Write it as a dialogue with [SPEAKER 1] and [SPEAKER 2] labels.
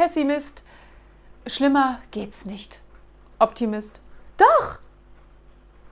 [SPEAKER 1] Pessimist, schlimmer geht's nicht. Optimist, doch,